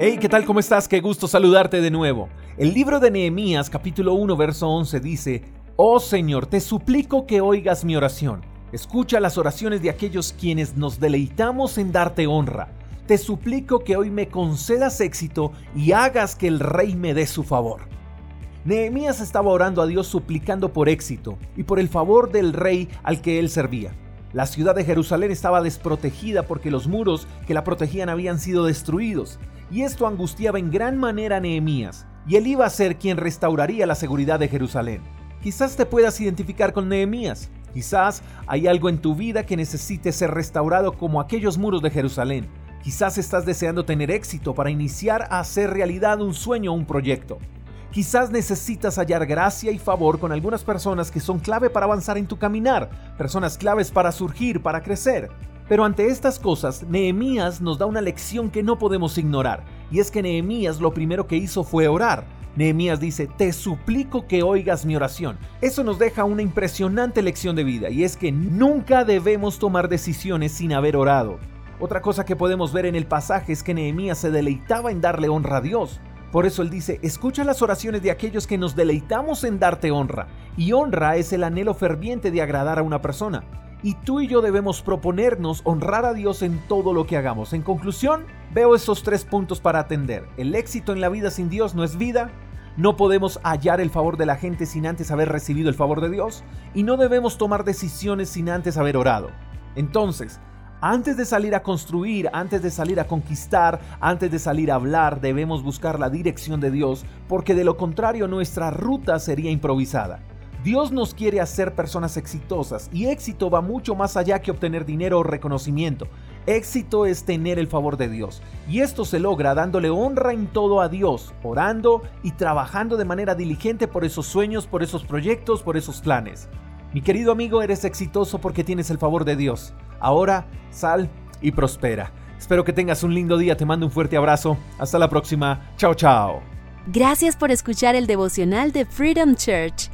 Hey, ¿qué tal? ¿Cómo estás? Qué gusto saludarte de nuevo. El libro de Nehemías, capítulo 1, verso 11 dice, Oh Señor, te suplico que oigas mi oración. Escucha las oraciones de aquellos quienes nos deleitamos en darte honra. Te suplico que hoy me concedas éxito y hagas que el rey me dé su favor. Nehemías estaba orando a Dios suplicando por éxito y por el favor del rey al que él servía. La ciudad de Jerusalén estaba desprotegida porque los muros que la protegían habían sido destruidos y esto angustiaba en gran manera a Nehemías, y él iba a ser quien restauraría la seguridad de Jerusalén. Quizás te puedas identificar con Nehemías, quizás hay algo en tu vida que necesite ser restaurado como aquellos muros de Jerusalén. Quizás estás deseando tener éxito para iniciar a hacer realidad un sueño o un proyecto. Quizás necesitas hallar gracia y favor con algunas personas que son clave para avanzar en tu caminar, personas claves para surgir, para crecer. Pero ante estas cosas, Nehemías nos da una lección que no podemos ignorar, y es que Nehemías lo primero que hizo fue orar. Nehemías dice, te suplico que oigas mi oración. Eso nos deja una impresionante lección de vida, y es que nunca debemos tomar decisiones sin haber orado. Otra cosa que podemos ver en el pasaje es que Nehemías se deleitaba en darle honra a Dios. Por eso él dice, escucha las oraciones de aquellos que nos deleitamos en darte honra. Y honra es el anhelo ferviente de agradar a una persona y tú y yo debemos proponernos honrar a Dios en todo lo que hagamos. En conclusión, veo esos tres puntos para atender. El éxito en la vida sin Dios no es vida. No podemos hallar el favor de la gente sin antes haber recibido el favor de Dios. Y no debemos tomar decisiones sin antes haber orado. Entonces, antes de salir a construir, antes de salir a conquistar, antes de salir a hablar, debemos buscar la dirección de Dios, porque de lo contrario nuestra ruta sería improvisada. Dios nos quiere hacer personas exitosas y éxito va mucho más allá que obtener dinero o reconocimiento. Éxito es tener el favor de Dios y esto se logra dándole honra en todo a Dios, orando y trabajando de manera diligente por esos sueños, por esos proyectos, por esos planes. Mi querido amigo, eres exitoso porque tienes el favor de Dios. Ahora, sal y prospera. Espero que tengas un lindo día, te mando un fuerte abrazo. Hasta la próxima. Chao, chao. Gracias por escuchar el devocional de Freedom Church